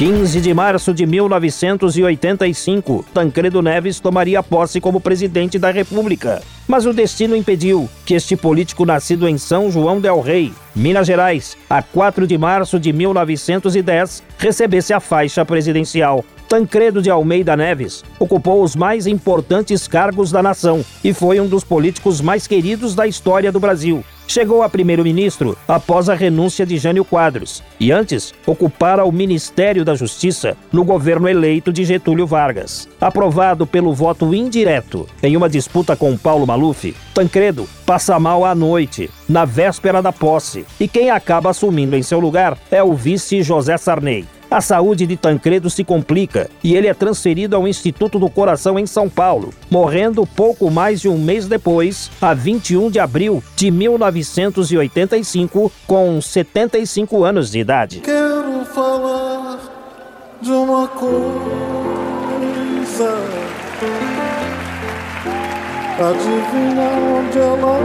15 de março de 1985, Tancredo Neves tomaria posse como presidente da República. Mas o destino impediu que este político nascido em São João del Rei, Minas Gerais, a 4 de março de 1910, recebesse a faixa presidencial. Tancredo de Almeida Neves ocupou os mais importantes cargos da nação e foi um dos políticos mais queridos da história do Brasil chegou a primeiro-ministro após a renúncia de Jânio Quadros e antes ocupara o Ministério da Justiça no governo eleito de Getúlio Vargas. Aprovado pelo voto indireto em uma disputa com Paulo Maluf, Tancredo passa mal à noite, na véspera da posse, e quem acaba assumindo em seu lugar é o vice José Sarney. A saúde de Tancredo se complica e ele é transferido ao Instituto do Coração em São Paulo, morrendo pouco mais de um mês depois, a 21 de abril de 1985, com 75 anos de idade. Quero falar de uma coisa. Adivinha onde ela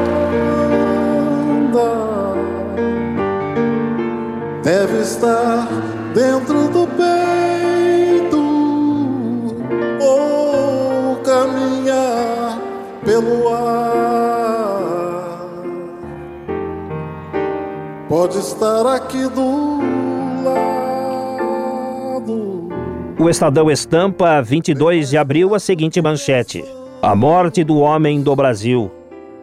anda? Deve estar dentro do peito ou caminhar pelo ar. Pode estar aqui do lado. O Estadão estampa 22 de abril a seguinte manchete: A morte do homem do Brasil.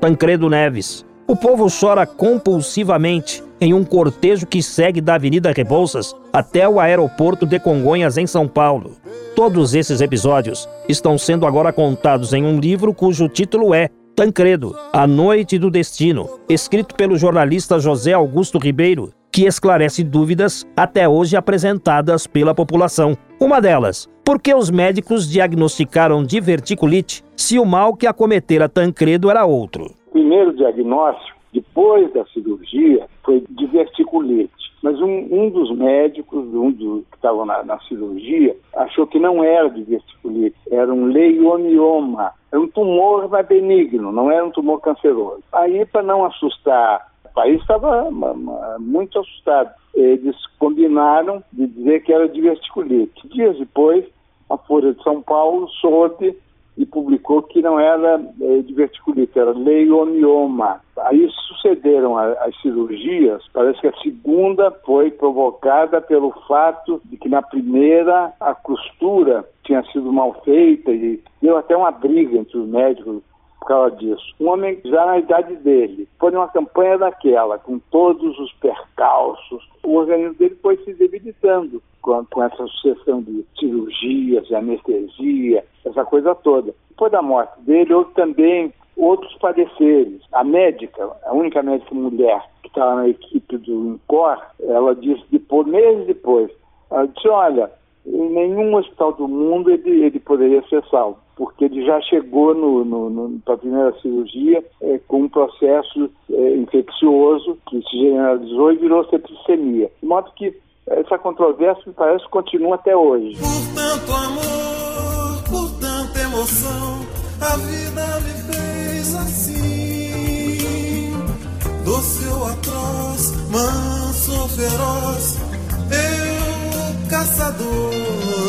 Tancredo Neves. O povo chora compulsivamente em um cortejo que segue da Avenida Rebouças até o aeroporto de Congonhas, em São Paulo. Todos esses episódios estão sendo agora contados em um livro cujo título é Tancredo, A Noite do Destino, escrito pelo jornalista José Augusto Ribeiro, que esclarece dúvidas até hoje apresentadas pela população. Uma delas, por que os médicos diagnosticaram diverticulite se o mal que acometera Tancredo era outro? Primeiro diagnóstico depois da cirurgia, foi diverticulite. Mas um, um dos médicos, um dos que estavam na, na, cirurgia, achou que não era diverticulite, era um leiomioma. Era um tumor mas benigno, não era um tumor canceroso. Aí, para não assustar, o país estava muito assustado. Eles combinaram de dizer que era diverticulite. Dias depois, a Folha de São Paulo soube e publicou que não era é, diverticulite, era leiomioma. Aí sucederam a, as cirurgias, parece que a segunda foi provocada pelo fato de que na primeira a costura tinha sido mal feita e deu até uma briga entre os médicos por causa disso. Um homem já na idade dele, foi numa campanha daquela, com todos os percalços, o organismo dele foi se debilitando com, com essa sucessão de cirurgias, de anestesia, essa coisa toda. Depois da morte dele, houve também outros padeceres. A médica, a única médica mulher que estava na equipe do INCOR, ela disse depois, meses depois, ela disse, olha, em nenhum hospital do mundo ele, ele poderia ser salvo, porque ele já chegou no, no, no para a primeira cirurgia é, com um processo é, infeccioso que se generalizou e virou septicemia. De modo que essa controvérsia me parece continua até hoje. Por tanto amor, por tanta emoção, a vida me fez assim. Doce atroz, manso feroz, eu caçador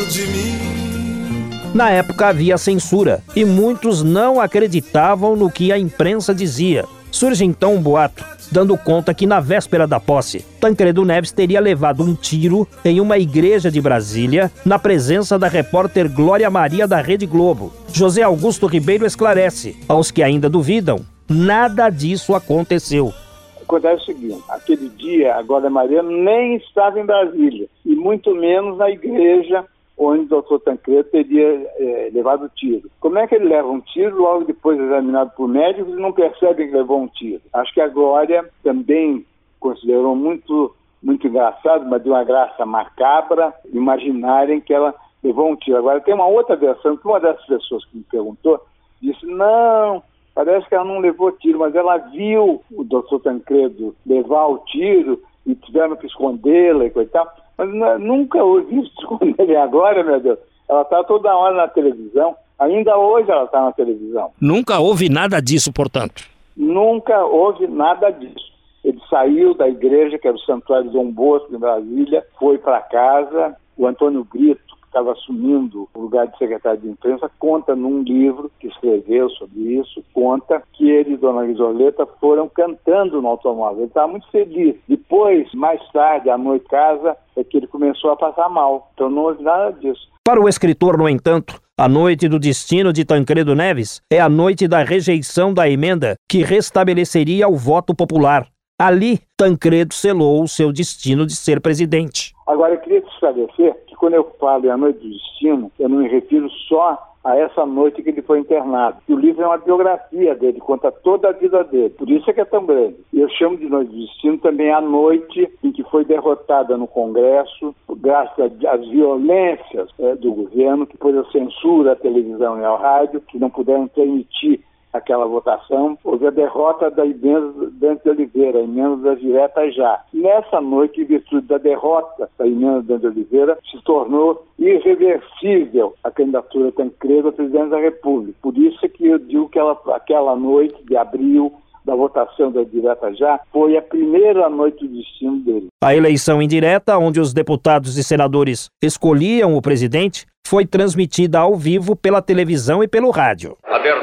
de mim. Na época havia censura e muitos não acreditavam no que a imprensa dizia. Surge então um boato dando conta que na véspera da posse, Tancredo Neves teria levado um tiro em uma igreja de Brasília, na presença da repórter Glória Maria da Rede Globo. José Augusto Ribeiro esclarece, aos que ainda duvidam, nada disso aconteceu. Acontece o seguinte: aquele dia, a Glória Maria nem estava em Brasília, muito menos na igreja onde o doutor Tancredo teria é, levado tiro. Como é que ele leva um tiro logo depois examinado por médicos e não percebe que levou um tiro? Acho que a Glória também considerou muito, muito engraçado, mas de uma graça macabra, imaginarem que ela levou um tiro. Agora, tem uma outra versão que uma dessas pessoas que me perguntou disse: não, parece que ela não levou tiro, mas ela viu o doutor Tancredo levar o tiro e tiveram que escondê-la e coisa mas nunca ouvi isso esconder agora, meu Deus. Ela está toda hora na televisão. Ainda hoje ela está na televisão. Nunca houve nada disso, portanto. Nunca houve nada disso. Ele saiu da igreja, que era o Santuário Dom Bosco, em Brasília, foi para casa, o Antônio Brito, estava assumindo o lugar de secretário de imprensa, conta num livro que escreveu sobre isso, conta que ele e Dona Risoleta foram cantando no automóvel. Ele estava muito feliz. Depois, mais tarde, à noite casa, é que ele começou a passar mal. Então não houve nada disso. Para o escritor, no entanto, a noite do destino de Tancredo Neves é a noite da rejeição da emenda que restabeleceria o voto popular. Ali, Tancredo selou o seu destino de ser presidente. Agora, eu queria te esclarecer que quando eu falo em A Noite do Destino, eu não me refiro só a essa noite que ele foi internado. E o livro é uma biografia dele, conta toda a vida dele. Por isso é que é tão grande. E eu chamo de Noite do Destino também a noite em que foi derrotada no Congresso, graças às violências é, do governo, que pôs a censura à televisão e ao rádio, que não puderam permitir aquela votação, houve a derrota da emenda Dante Oliveira, a emenda das diretas já. Nessa noite, em virtude da derrota da emenda Dante Oliveira, se tornou irreversível a candidatura Tancredo a presidente da República. Por isso é que eu digo que ela, aquela noite de abril da votação da direta já foi a primeira noite do destino dele. A eleição indireta, onde os deputados e senadores escolhiam o presidente, foi transmitida ao vivo pela televisão e pelo rádio. Jurema.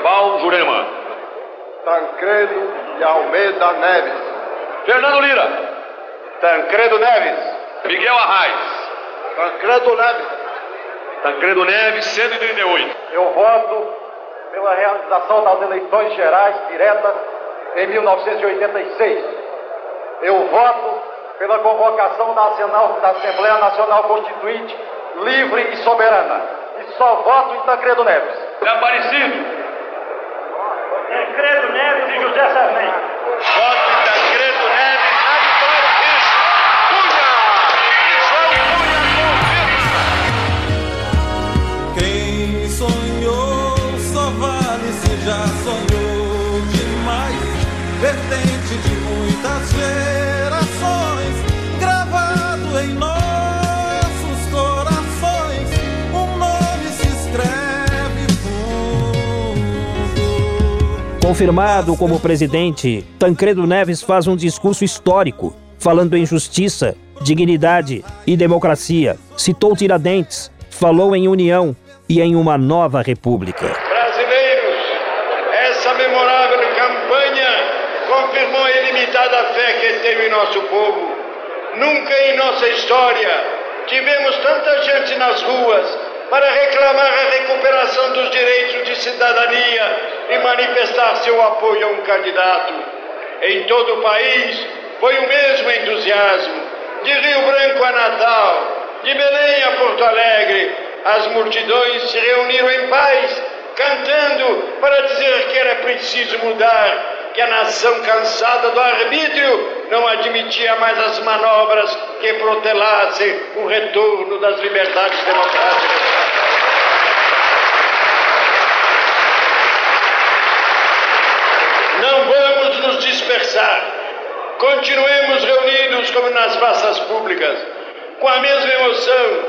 Tancredo de Almeida Neves. Fernando Lira. Tancredo Neves. Miguel Arraes. Tancredo Neves. Tancredo Neves, 138. Eu voto pela realização das eleições gerais diretas em 1986. Eu voto pela convocação da Assembleia Nacional Constituinte livre e soberana. E só voto em Tancredo Neves. É Aparecido. Tancredo Neves e José Sarney. Confirmado como presidente, Tancredo Neves faz um discurso histórico, falando em justiça, dignidade e democracia. Citou Tiradentes, falou em união e em uma nova república. Brasileiros, essa memorável campanha confirmou a ilimitada fé que tem em nosso povo. Nunca em nossa história tivemos tanta gente nas ruas para reclamar a recuperação dos direitos cidadania e manifestar seu apoio a um candidato. Em todo o país foi o mesmo entusiasmo. De Rio Branco a Natal, de Belém a Porto Alegre, as multidões se reuniram em paz, cantando para dizer que era preciso mudar que a nação cansada do arbítrio não admitia mais as manobras que protelassem o retorno das liberdades democráticas. Não vamos nos dispersar. Continuemos reunidos como nas praças públicas, com a mesma emoção,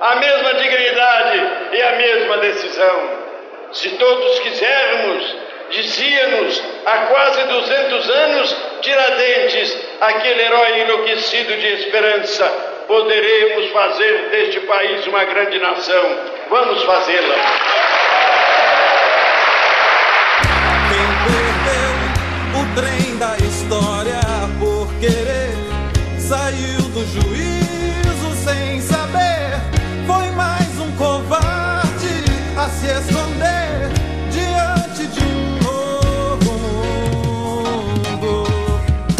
a mesma dignidade e a mesma decisão. Se todos quisermos, Dizia-nos há quase 200 anos Tiradentes, aquele herói enlouquecido de esperança: poderemos fazer deste país uma grande nação. Vamos fazê-la.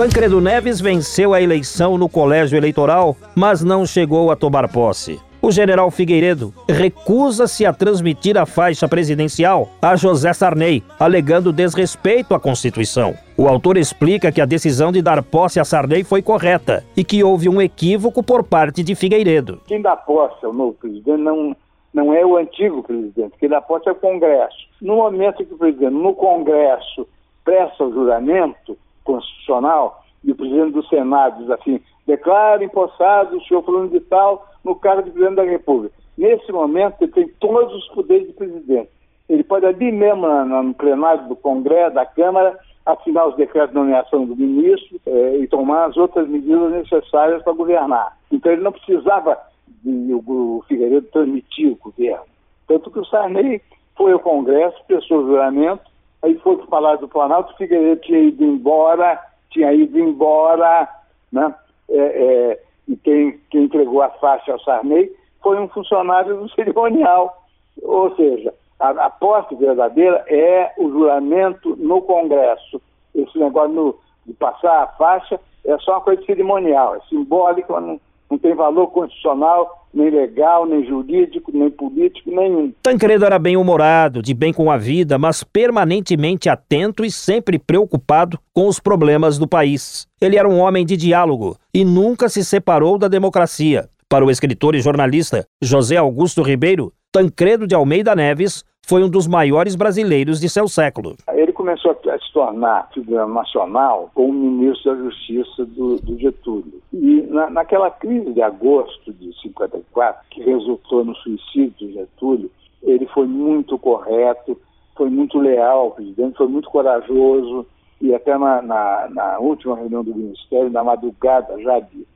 Tancredo Neves venceu a eleição no colégio eleitoral, mas não chegou a tomar posse. O general Figueiredo recusa-se a transmitir a faixa presidencial a José Sarney, alegando desrespeito à Constituição. O autor explica que a decisão de dar posse a Sarney foi correta e que houve um equívoco por parte de Figueiredo. Quem dá posse ao novo presidente não, não é o antigo presidente, quem dá posse é o Congresso. No momento que o presidente, no Congresso, presta o juramento, constitucional e o presidente do Senado diz assim: declara empossado o senhor fulano de tal no cargo de presidente da República. Nesse momento, ele tem todos os poderes de presidente. Ele pode ali mesmo, no plenário do Congresso, da Câmara, assinar os decretos de nomeação do ministro eh, e tomar as outras medidas necessárias para governar. Então ele não precisava e o, Figueiredo transmitia o governo. Tanto que o Sarney foi ao Congresso, prestou juramento, aí foi para o Palácio do Planalto, Figueiredo tinha ido embora, tinha ido embora, né? É, é, e quem, quem entregou a faixa ao Sarney foi um funcionário do cerimonial. Ou seja, a, a posse verdadeira é o juramento no Congresso. Esse negócio no, de passar a faixa é só uma coisa cerimonial, é simbólica, não, não tem valor constitucional, nem legal, nem jurídico, nem político, nenhum. Tancredo era bem-humorado, de bem com a vida, mas permanentemente atento e sempre preocupado com os problemas do país. Ele era um homem de diálogo e nunca se separou da democracia. Para o escritor e jornalista José Augusto Ribeiro, Tancredo de Almeida Neves foi um dos maiores brasileiros de seu século. Ele começou a se tornar figura nacional como ministro da Justiça do, do Getúlio. E na, naquela crise de agosto de 54, que resultou no suicídio do Getúlio, ele foi muito correto, foi muito leal ao presidente, foi muito corajoso, e até na, na, na última reunião do Ministério, na madrugada já de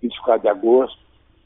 24 de agosto,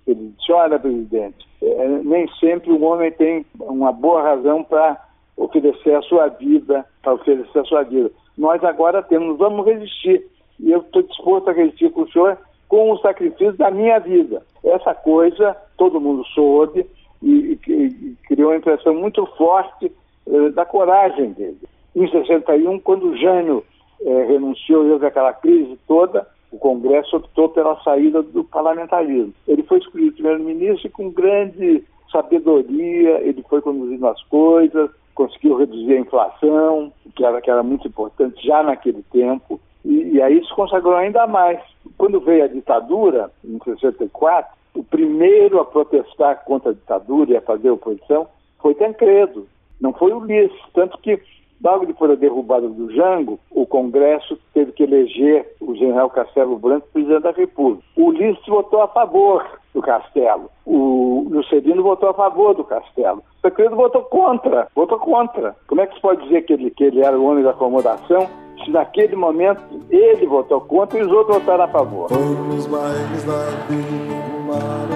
ele disse, olha, presidente, é, nem sempre o homem tem uma boa razão para oferecer a sua vida, para oferecer a sua vida. Nós agora temos, vamos resistir. E eu estou disposto a resistir com o senhor com o sacrifício da minha vida. Essa coisa todo mundo soube e, e, e criou uma impressão muito forte eh, da coragem dele. Em 61, quando Jânio eh, renunciou e houve aquela crise toda, o Congresso optou pela saída do parlamentarismo. Ele foi escolhido primeiro-ministro com grande sabedoria ele foi conduzindo as coisas, conseguiu reduzir a inflação, que era, que era muito importante já naquele tempo, e, e aí se consagrou ainda mais. Quando veio a ditadura, em 64, o primeiro a protestar contra a ditadura e a fazer oposição foi Tancredo, não foi Ulisses, tanto que Logo depois da derrubada do Jango, o Congresso teve que eleger o general Castelo Branco presidente da República. O Ulisses votou a favor do Castelo. O Lucedino votou a favor do Castelo. O Tancredo votou contra, votou contra. Como é que se pode dizer que ele, que ele era o homem da acomodação se naquele momento ele votou contra e os outros votaram a favor? Os bailes da vida,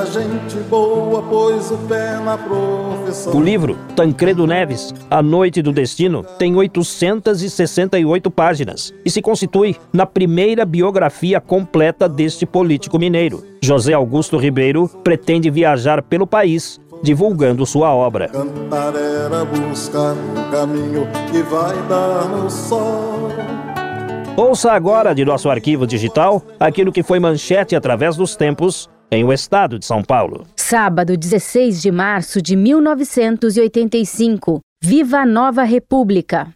gente boa pôs o pé na profissão. O livro Tancredo Neves, A Noite do Destino, tem 868 páginas e se constitui na primeira biografia completa deste político mineiro. José Augusto Ribeiro pretende viajar pelo país divulgando sua obra. Cantar era buscar o caminho que vai dar no sol. Ouça agora de nosso arquivo digital aquilo que foi manchete através dos tempos em o estado de São Paulo. Sábado, 16 de março de 1985. Viva a Nova República!